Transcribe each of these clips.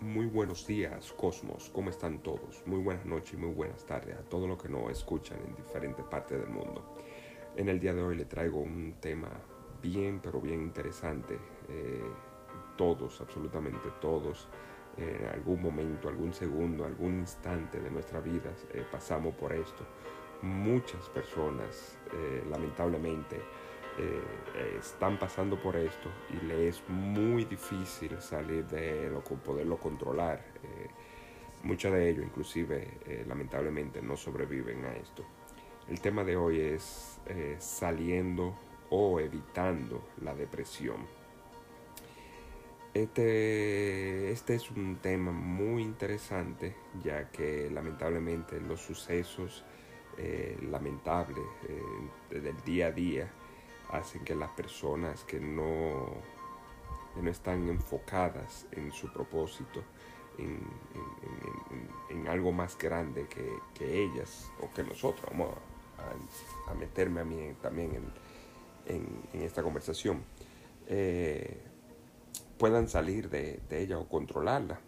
Muy buenos días, Cosmos. ¿Cómo están todos? Muy buenas noches y muy buenas tardes a todos los que nos escuchan en diferentes partes del mundo. En el día de hoy le traigo un tema bien, pero bien interesante. Eh, todos, absolutamente todos, en algún momento, algún segundo, algún instante de nuestra vida eh, pasamos por esto. Muchas personas, eh, lamentablemente, eh, están pasando por esto y le es muy difícil salir de lo, poderlo controlar. Eh, muchos de ellos inclusive eh, lamentablemente no sobreviven a esto. El tema de hoy es saliendo o evitando la depresión. Este, este es un tema muy interesante ya que lamentablemente los sucesos lamentables del día a día hacen que las personas que no, no están enfocadas en su propósito, en, algo más grande que, ellas o que nosotros, vamos a, meterme a mí también en, esta conversación, eh, puedan salir de, ella o controlarla.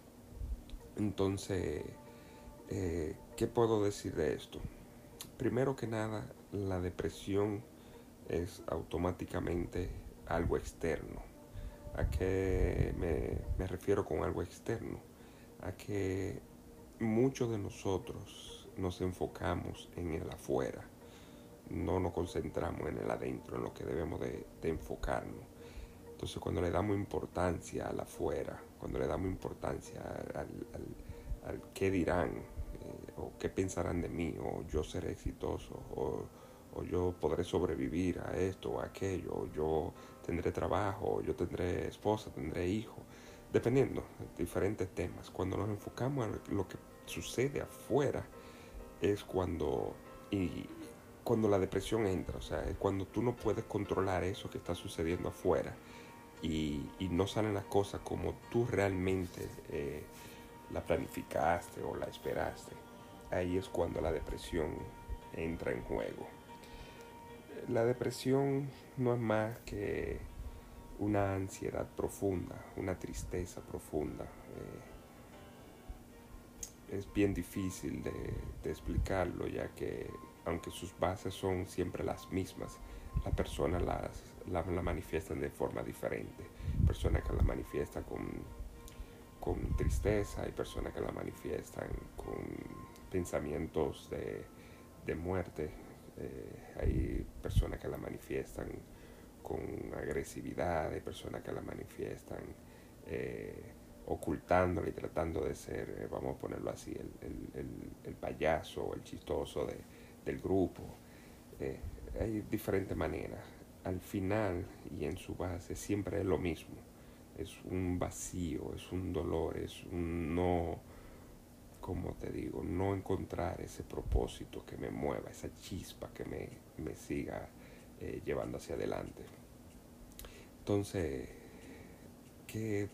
Entonces, eh, ¿qué puedo decir de esto? Primero que nada, la depresión es automáticamente algo externo. ¿A qué me, refiero con algo externo? A que muchos de nosotros nos enfocamos en el afuera, no nos concentramos en el adentro, en lo que debemos de, enfocarnos. Entonces cuando le damos importancia al afuera, cuando le damos importancia al, al, qué dirán, eh, o qué pensarán de mí, o yo seré exitoso, o o yo podré sobrevivir a esto o a aquello, o yo tendré trabajo, o yo tendré esposa, tendré hijo, dependiendo de diferentes temas. Cuando nos enfocamos en lo que sucede afuera, es cuando, y cuando la depresión entra, o sea, es cuando tú no puedes controlar eso que está sucediendo afuera y, no salen las cosas como tú realmente eh, la planificaste o la esperaste. Ahí es cuando la depresión entra en juego la depresión no es más que una ansiedad profunda, una tristeza profunda. Eh, es bien difícil de, explicarlo ya que aunque sus bases son siempre las mismas, las personas las, la, manifiestan de forma diferente. Personas que la manifiestan con, con tristeza, hay personas que la manifiestan con pensamientos de, de muerte, eh, hay personas que la manifiestan con agresividad, hay personas que la manifiestan eh, ocultándola y tratando de ser, eh, vamos a ponerlo así, el, payaso o el chistoso del grupo. hay diferentes maneras. Al final y en su base siempre es lo mismo. Es un vacío, es un dolor, es un no como te digo, no encontrar ese propósito que me mueva, esa chispa que me, siga eh, llevando hacia adelante. Entonces, ¿qué,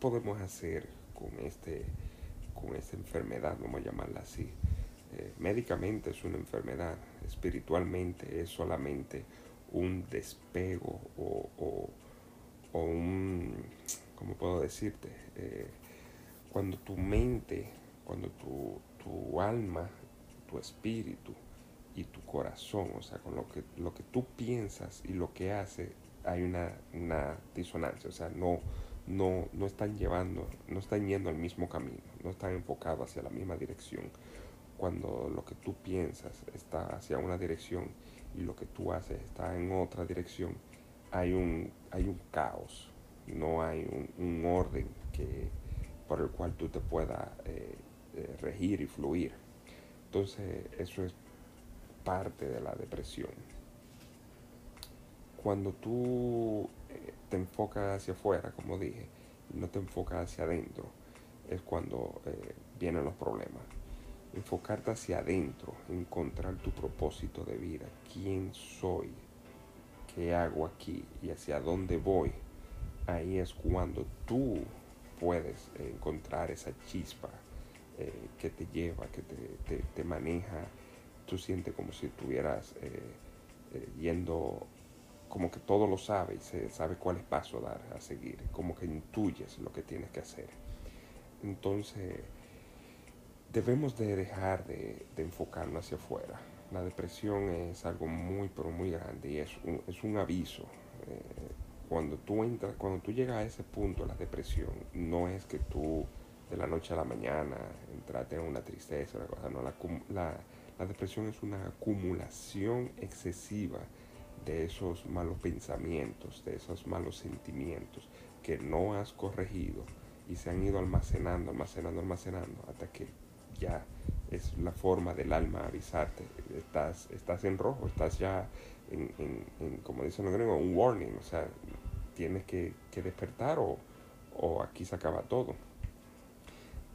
podemos hacer con, este, con esta enfermedad, vamos a llamarla así? Eh, médicamente es una enfermedad, espiritualmente es solamente un despego o, un, ¿cómo puedo decirte? Eh, cuando tu mente cuando tu, tu alma, tu espíritu y tu corazón, o sea, con lo que, lo que tú piensas y lo que hace, hay una, una disonancia, o sea, no, no, no están llevando, no están yendo al mismo camino, no están enfocados hacia la misma dirección. Cuando lo que tú piensas está hacia una dirección y lo que tú haces está en otra dirección, hay un, hay un caos, no hay un, orden que, por el cual tú te puedas eh, regir y fluir. Entonces eso es parte de la depresión. Cuando tú eh, te enfocas hacia afuera, como dije, no te enfocas hacia adentro, es cuando eh, vienen los problemas. Enfocarte hacia adentro, encontrar tu propósito de vida, quién soy, qué hago aquí y hacia dónde voy, ahí es cuando tú puedes encontrar esa chispa eh, que te lleva, que te, maneja, tú sientes como si estuvieras eh, eh, yendo, como que todo lo sabes, se sabe cuál es paso a dar, a seguir, como que intuyes lo que tienes que hacer. Entonces, debemos de dejar de, enfocarnos hacia afuera. La depresión es algo muy, pero muy grande y es un, es un aviso. Cuando tú entras, cuando tú llegas a ese punto, la depresión, no es que tú de la noche a la mañana entraste en una tristeza, una cosa, no, la, la, la depresión es una acumulación excesiva de esos malos pensamientos, de esos malos sentimientos que no has corregido y se han ido almacenando, almacenando, almacenando hasta que ya es la forma del alma avisarte. Estás, estás en rojo, estás ya en, en, como dicen los gringos, un warning, o sea, tienes que, despertar o, aquí se acaba todo.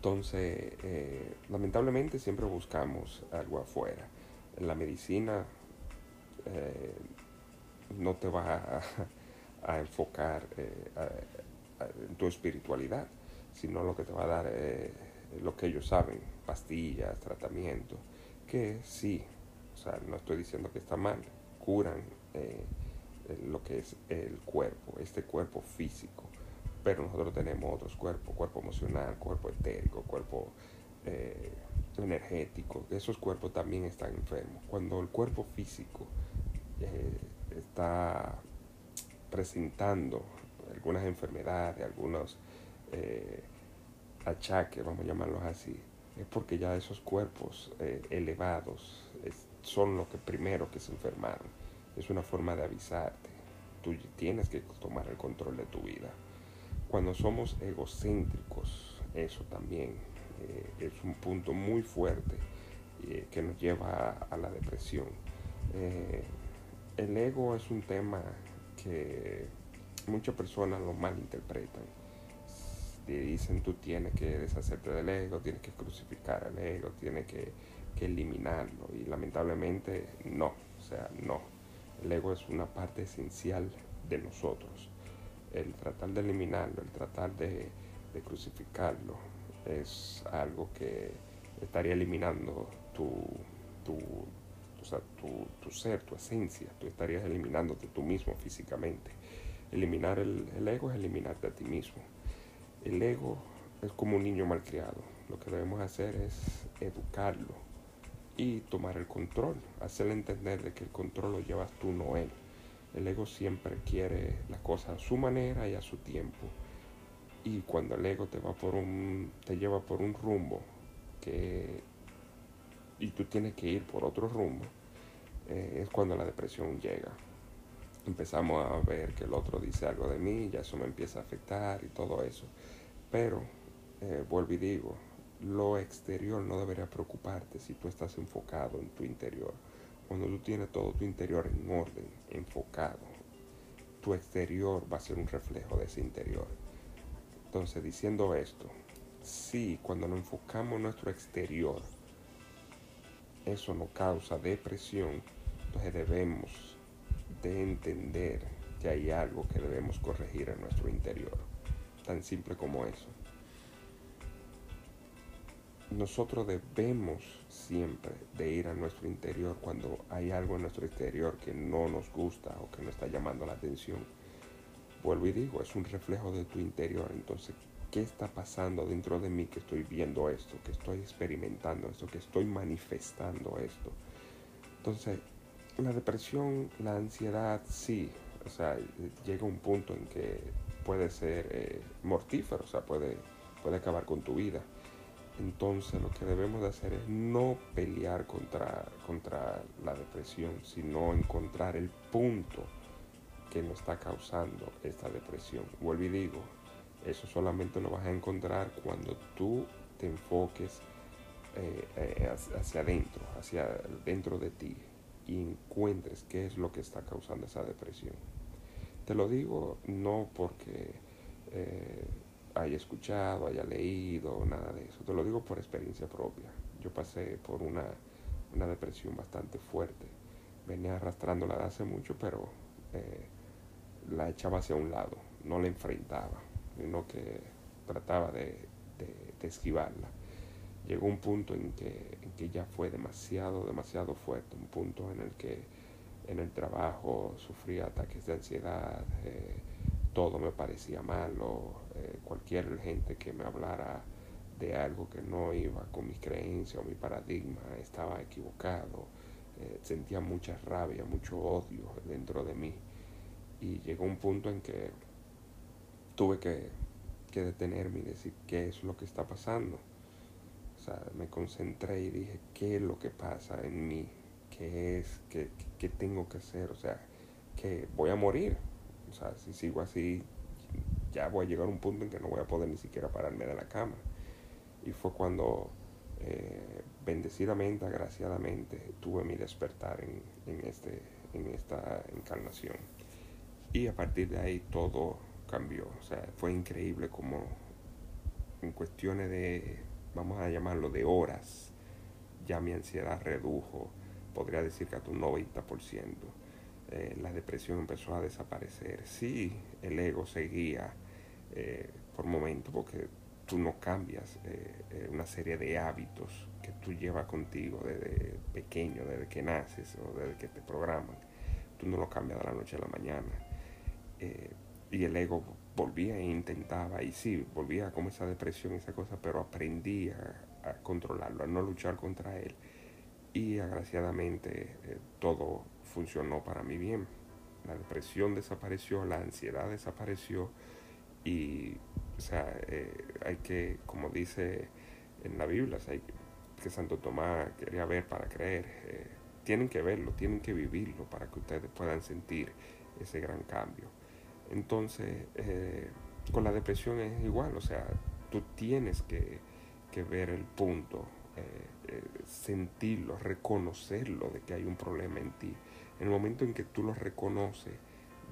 Entonces, eh, lamentablemente siempre buscamos algo afuera. La medicina eh, no te va a, enfocar eh, en tu espiritualidad, sino lo que te va a dar lo que ellos saben, pastillas, tratamiento, que sí, o sea, no estoy diciendo que está mal, curan lo que es el cuerpo, este cuerpo físico, pero nosotros tenemos otros cuerpos, cuerpo emocional, cuerpo etérico, cuerpo eh, energético, esos cuerpos también están enfermos. Cuando el cuerpo físico eh, está presentando algunas enfermedades, algunos achaque, vamos a llamarlos así, es porque ya esos cuerpos eh, elevados son los que primero que se enfermaron. Es una forma de avisarte. Tú tienes que tomar el control de tu vida. Cuando somos egocéntricos, eso también eh, es un punto muy fuerte eh, que nos lleva a, la depresión. el ego es un tema que muchas personas lo malinterpretan dicen tú tienes que deshacerte del ego, tienes que crucificar al ego, tienes que, eliminarlo. Y lamentablemente no, o sea, no. El ego es una parte esencial de nosotros. El tratar de eliminarlo, el tratar de, crucificarlo, es algo que estaría eliminando tu, tu, tu, ser, tu esencia. Tú estarías eliminándote tú mismo físicamente. Eliminar el, el ego es eliminarte a ti mismo. El ego es como un niño malcriado. Lo que debemos hacer es educarlo y tomar el control, hacerle entender de que el control lo llevas tú, no él. El ego siempre quiere las cosas a su manera y a su tiempo. Y cuando el ego te va por un, te lleva por un rumbo que y tú tienes que ir por otro rumbo, eh, es cuando la depresión llega. Empezamos a ver que el otro dice algo de mí, ya eso me empieza a afectar y todo eso. Pero, eh, vuelvo y digo, lo exterior no debería preocuparte si tú estás enfocado en tu interior. Cuando tú tienes todo tu interior en orden, enfocado, tu exterior va a ser un reflejo de ese interior. Entonces, diciendo esto, si cuando nos enfocamos en nuestro exterior, eso nos causa depresión, entonces debemos de entender que hay algo que debemos corregir en nuestro interior tan simple como eso. Nosotros debemos siempre de ir a nuestro interior cuando hay algo en nuestro exterior que no nos gusta o que no está llamando la atención. Vuelvo y digo, es un reflejo de tu interior. Entonces, ¿qué está pasando dentro de mí que estoy viendo esto, que estoy experimentando esto, que estoy manifestando esto? Entonces, la depresión, la ansiedad, sí. O sea, llega un punto en que puede ser eh, mortífero, o sea, puede, puede acabar con tu vida. Entonces lo que debemos de hacer es no pelear contra, contra la depresión, sino encontrar el punto que nos está causando esta depresión. Vuelvo y digo, eso solamente lo vas a encontrar cuando tú te enfoques eh, eh, hacia adentro, hacia dentro de ti y encuentres qué es lo que está causando esa depresión. Te lo digo no porque eh, haya escuchado, haya leído, nada de eso. Te lo digo por experiencia propia. Yo pasé por una, depresión bastante fuerte. Venía arrastrándola de hace mucho, pero eh, la echaba hacia un lado, no la enfrentaba, sino que trataba de, esquivarla. Llegó un punto en que, que ya fue demasiado, demasiado fuerte, un punto en el que en el trabajo sufría ataques de ansiedad, eh, todo me parecía malo, eh, cualquier gente que me hablara de algo que no iba con mi creencia o mi paradigma, estaba equivocado, eh, sentía mucha rabia, mucho odio dentro de mí. Y llegó un punto en que tuve que, que detenerme y decir qué es lo que está pasando. O sea, me concentré y dije, ¿qué es lo que pasa en mí? ¿Qué es? ¿Qué, qué tengo que hacer? O sea, que voy a morir. O sea, si sigo así, ya voy a llegar a un punto en que no voy a poder ni siquiera pararme de la cama. Y fue cuando, eh, bendecidamente, agraciadamente, tuve mi despertar en, en, este, en esta encarnación. Y a partir de ahí todo cambió. O sea, fue increíble como en cuestiones de, vamos a llamarlo, de horas, ya mi ansiedad redujo, podría decir que hasta un 90%. Eh, la depresión empezó a desaparecer. Sí, el ego seguía eh, por momentos, porque tú no cambias eh, una serie de hábitos que tú llevas contigo desde pequeño, desde que naces o desde que te programan. Tú no lo cambias de la noche a la mañana. y el ego volvía e intentaba, y sí, volvía como esa depresión, esa cosa, pero aprendí a, a controlarlo, a no luchar contra él. Y agraciadamente todo funcionó para mí bien. La depresión desapareció, la ansiedad desapareció y, o sea, eh, hay que, como dice en la Biblia, hay que, Santo Tomás quería ver para creer. Eh, tienen que verlo, tienen que vivirlo para que ustedes puedan sentir ese gran cambio. Entonces, eh, con la depresión es igual, o sea, tú tienes que, que ver el punto, sentirlo, reconocerlo de que hay un problema en ti en el momento en que tú lo reconoces,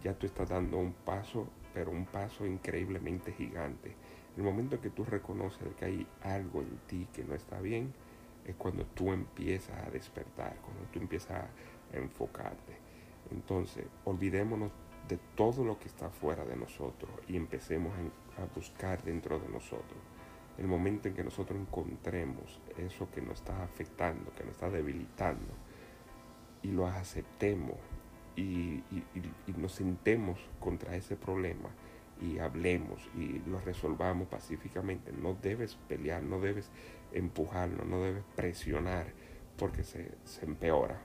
ya tú estás dando un paso, pero un paso increíblemente gigante. En el momento en que tú reconoces que hay algo en ti que no está bien, es cuando tú empiezas a despertar, cuando tú empiezas a enfocarte. Entonces, olvidémonos de todo lo que está fuera de nosotros y empecemos a buscar dentro de nosotros. El momento en que nosotros encontremos eso que nos está afectando, que nos está debilitando, y lo aceptemos y, nos sentemos contra ese problema y hablemos y lo resolvamos pacíficamente. No debes pelear, no debes empujarlo, no debes presionar porque se, empeora.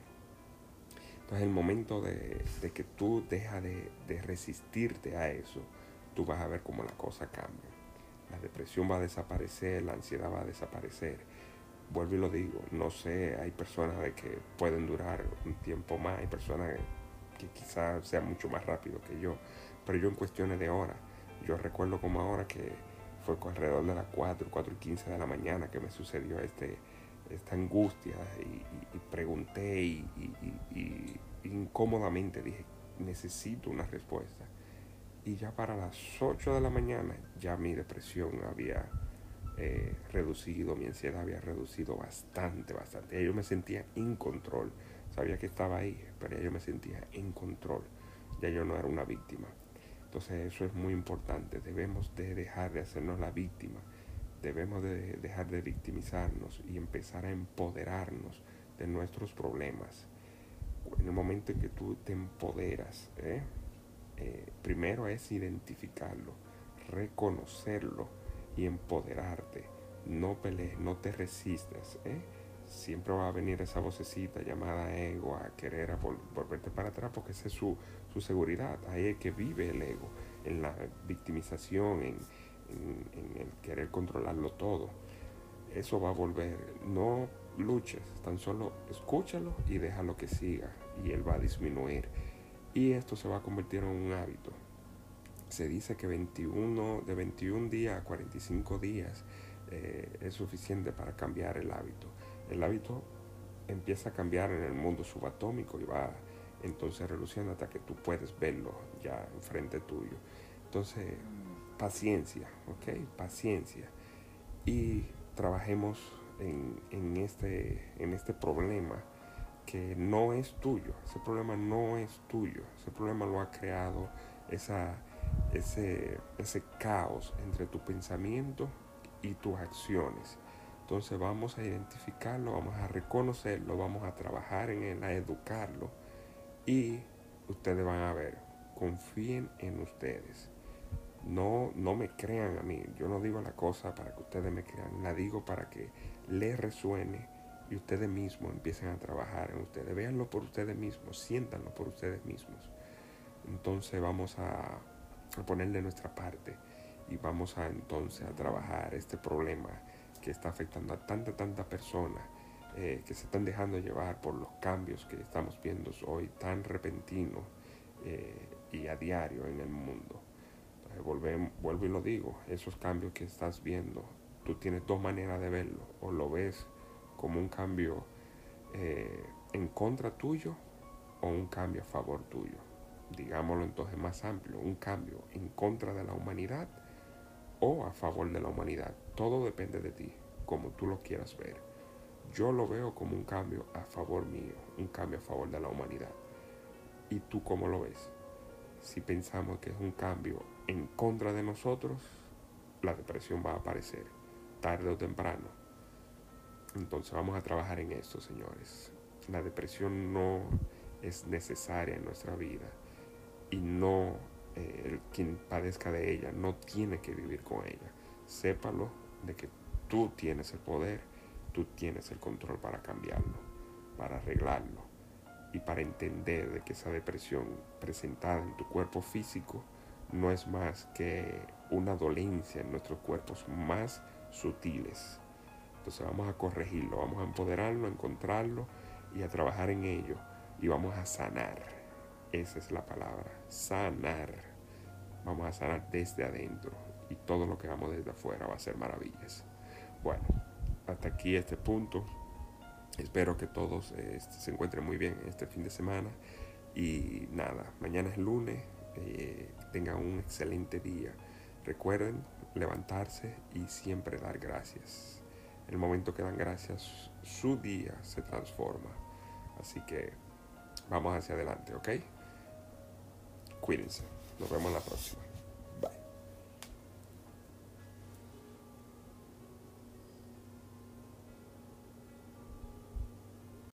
Entonces el momento de, que tú dejas de, de, resistirte a eso, tú vas a ver cómo la cosa cambia. La depresión va a desaparecer, la ansiedad va a desaparecer vuelvo y lo digo, no sé, hay personas de que pueden durar un tiempo más, hay personas que, quizás sean mucho más rápido que yo, pero yo en cuestiones de horas, yo recuerdo como ahora que fue alrededor de las 4, 4 y 15 de la mañana que me sucedió este, esta angustia y, pregunté y, y, incómodamente dije, necesito una respuesta. Y ya para las 8 de la mañana ya mi depresión había eh, reducido, mi ansiedad había reducido bastante, bastante. Ya yo me sentía en control. Sabía que estaba ahí, pero ya yo me sentía en control. Ya yo no era una víctima. Entonces eso es muy importante. Debemos de dejar de hacernos la víctima. Debemos de dejar de victimizarnos y empezar a empoderarnos de nuestros problemas. En el momento en que tú te empoderas, ¿eh? Eh, primero es identificarlo, reconocerlo y empoderarte. No pelees, no te resistes. ¿eh? Siempre va a venir esa vocecita llamada ego a querer volverte para atrás porque esa es su, seguridad. Ahí es que vive el ego, en la victimización, en, en el querer controlarlo todo. Eso va a volver. No luches, tan solo escúchalo y déjalo que siga y él va a disminuir. Y esto se va a convertir en un hábito se dice que 21, de 21 días a 45 días eh, es suficiente para cambiar el hábito. El hábito empieza a cambiar en el mundo subatómico y va entonces reduciendo hasta que tú puedes verlo ya enfrente tuyo. Entonces, paciencia, ¿ok? Paciencia. Y trabajemos en, en, este, en este problema que no es tuyo. Ese problema no es tuyo. Ese problema lo ha creado esa ese, ese caos entre tu pensamiento y tus acciones. Entonces vamos a identificarlo, vamos a reconocerlo, vamos a trabajar en él, a educarlo y ustedes van a ver, confíen en ustedes. No, no me crean a mí. Yo no digo la cosa para que ustedes me crean. La digo para que les resuene y ustedes mismos empiecen a trabajar en ustedes. Véanlo por ustedes mismos. Siéntanlo por ustedes mismos. Entonces vamos a, a ponerle nuestra parte y vamos a entonces a trabajar este problema que está afectando a tanta, tanta persona eh, que se están dejando llevar por los cambios que estamos viendo hoy tan repentinos eh, y a diario en el mundo. vuelvo y lo digo, esos cambios que estás viendo, tú tienes dos maneras de verlo, o lo ves como un cambio eh, en contra tuyo o un cambio a favor tuyo. Digámoslo entonces más amplio, un cambio en contra de la humanidad o a favor de la humanidad. Todo depende de ti, como tú lo quieras ver. Yo lo veo como un cambio a favor mío, un cambio a favor de la humanidad. ¿Y tú cómo lo ves? Si pensamos que es un cambio en contra de nosotros, la depresión va a aparecer, tarde o temprano. Entonces vamos a trabajar en esto, señores. La depresión no es necesaria en nuestra vida y no eh, quien padezca de ella no tiene que vivir con ella. Sépalo de que tú tienes el poder, tú tienes el control para cambiarlo, para arreglarlo y para entender de que esa depresión presentada en tu cuerpo físico no es más que una dolencia en nuestros cuerpos más sutiles. Entonces vamos a corregirlo, vamos a empoderarlo, a encontrarlo y a trabajar en ello y vamos a sanar esa es la palabra, sanar. Vamos a sanar desde adentro y todo lo que hagamos desde afuera va a ser maravillas. Bueno, hasta aquí este punto. Espero que todos este, se encuentren muy bien este fin de semana. Y nada, mañana es lunes. Eh, tengan un excelente día. Recuerden levantarse y siempre dar gracias. El momento que dan gracias, su día se transforma. Así que vamos hacia adelante, ¿ok? Cuídense. Nos vemos la próxima.